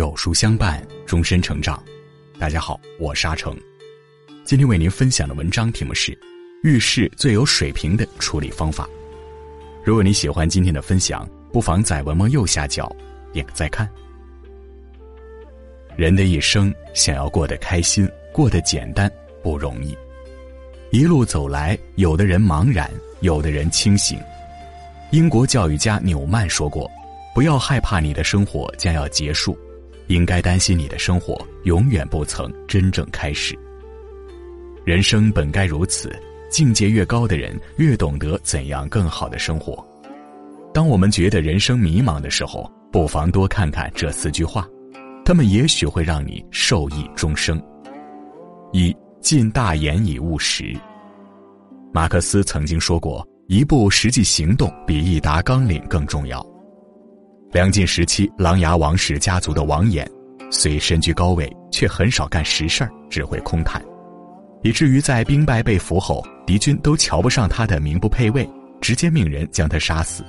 有书相伴，终身成长。大家好，我沙成，今天为您分享的文章题目是《遇事最有水平的处理方法》。如果你喜欢今天的分享，不妨在文末右下角点个再看。人的一生想要过得开心、过得简单不容易，一路走来，有的人茫然，有的人清醒。英国教育家纽曼说过：“不要害怕你的生活将要结束。”应该担心你的生活永远不曾真正开始。人生本该如此，境界越高的人越懂得怎样更好的生活。当我们觉得人生迷茫的时候，不妨多看看这四句话，他们也许会让你受益终生。一尽大言以务实。马克思曾经说过：“一步实际行动比一沓纲领更重要。”梁晋时期，琅琊王氏家族的王衍，虽身居高位，却很少干实事儿，只会空谈，以至于在兵败被俘后，敌军都瞧不上他的名不配位，直接命人将他杀死。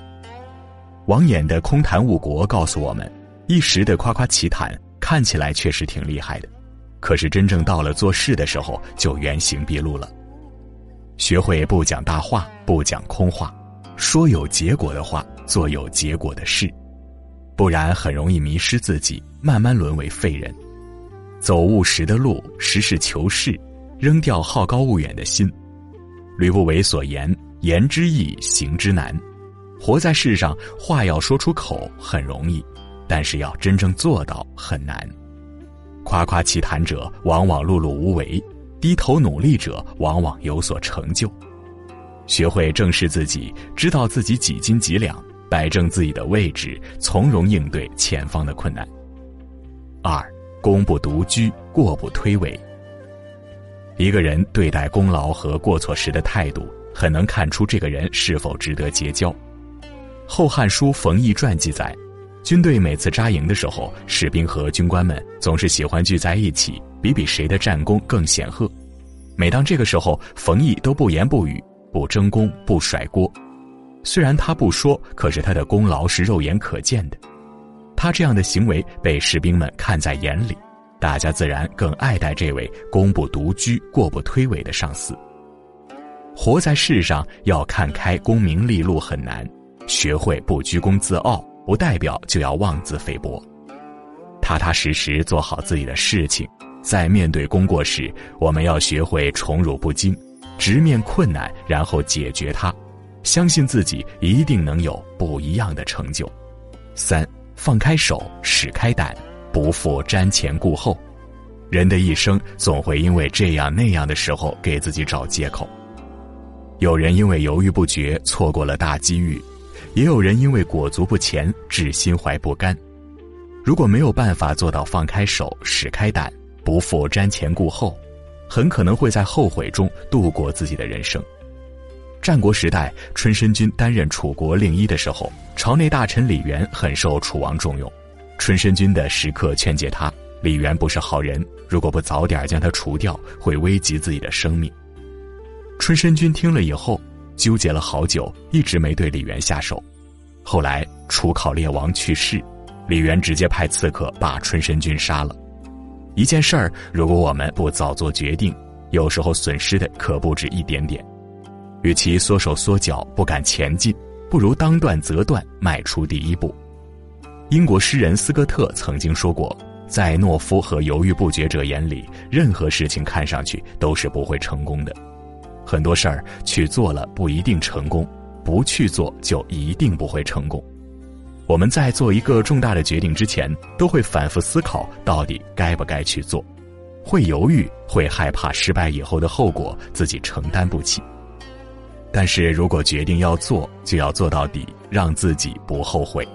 王衍的空谈误国告诉我们，一时的夸夸其谈看起来确实挺厉害的，可是真正到了做事的时候，就原形毕露了。学会不讲大话，不讲空话，说有结果的话，做有结果的事。不然很容易迷失自己，慢慢沦为废人。走务实的路，实事求是，扔掉好高骛远的心。吕不韦所言：“言之易，行之难。”活在世上，话要说出口很容易，但是要真正做到很难。夸夸其谈者，往往碌碌无为；低头努力者，往往有所成就。学会正视自己，知道自己几斤几两。摆正自己的位置，从容应对前方的困难。二，功不独居，过不推诿。一个人对待功劳和过错时的态度，很能看出这个人是否值得结交。《后汉书·冯异传》记载，军队每次扎营的时候，士兵和军官们总是喜欢聚在一起，比比谁的战功更显赫。每当这个时候，冯异都不言不语，不争功，不甩锅。虽然他不说，可是他的功劳是肉眼可见的。他这样的行为被士兵们看在眼里，大家自然更爱戴这位功不独居、过不推诿的上司。活在世上，要看开功名利禄很难，学会不居功自傲，不代表就要妄自菲薄。踏踏实实做好自己的事情，在面对功过时，我们要学会宠辱不惊，直面困难，然后解决它。相信自己一定能有不一样的成就。三，放开手，使开胆，不负瞻前顾后。人的一生总会因为这样那样的时候给自己找借口。有人因为犹豫不决错过了大机遇，也有人因为裹足不前致心怀不甘。如果没有办法做到放开手，使开胆，不负瞻前顾后，很可能会在后悔中度过自己的人生。战国时代，春申君担任楚国令尹的时候，朝内大臣李元很受楚王重用。春申君的时刻劝诫他，李元不是好人，如果不早点将他除掉，会危及自己的生命。春申君听了以后，纠结了好久，一直没对李元下手。后来楚考烈王去世，李元直接派刺客把春申君杀了。一件事儿，如果我们不早做决定，有时候损失的可不止一点点。与其缩手缩脚不敢前进，不如当断则断，迈出第一步。英国诗人斯科特曾经说过，在懦夫和犹豫不决者眼里，任何事情看上去都是不会成功的。很多事儿去做了不一定成功，不去做就一定不会成功。我们在做一个重大的决定之前，都会反复思考到底该不该去做，会犹豫，会害怕失败以后的后果自己承担不起。但是如果决定要做，就要做到底，让自己不后悔。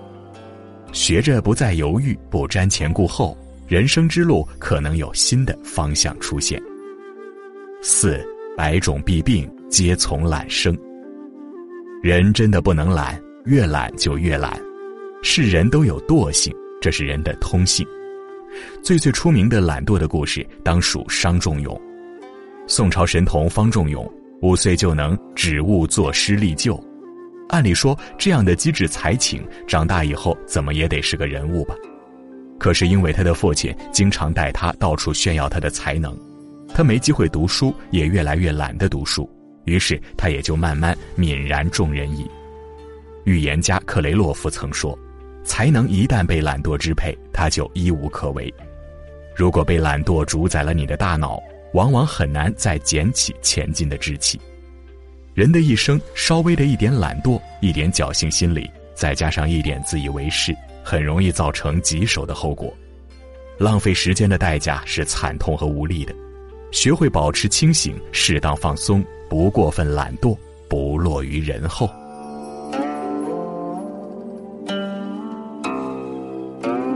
学着不再犹豫，不瞻前顾后，人生之路可能有新的方向出现。四，百种弊病皆从懒生。人真的不能懒，越懒就越懒。是人都有惰性，这是人的通性。最最出名的懒惰的故事，当属商仲永。宋朝神童方仲永。五岁就能指物作诗立就，按理说这样的机智才情，长大以后怎么也得是个人物吧？可是因为他的父亲经常带他到处炫耀他的才能，他没机会读书，也越来越懒得读书，于是他也就慢慢泯然众人矣。预言家克雷洛夫曾说：“才能一旦被懒惰支配，他就一无可为。如果被懒惰主宰了你的大脑，往往很难再捡起前进的志气。人的一生，稍微的一点懒惰，一点侥幸心理，再加上一点自以为是。”很容易造成棘手的后果，浪费时间的代价是惨痛和无力的。学会保持清醒，适当放松，不过分懒惰，不落于人后。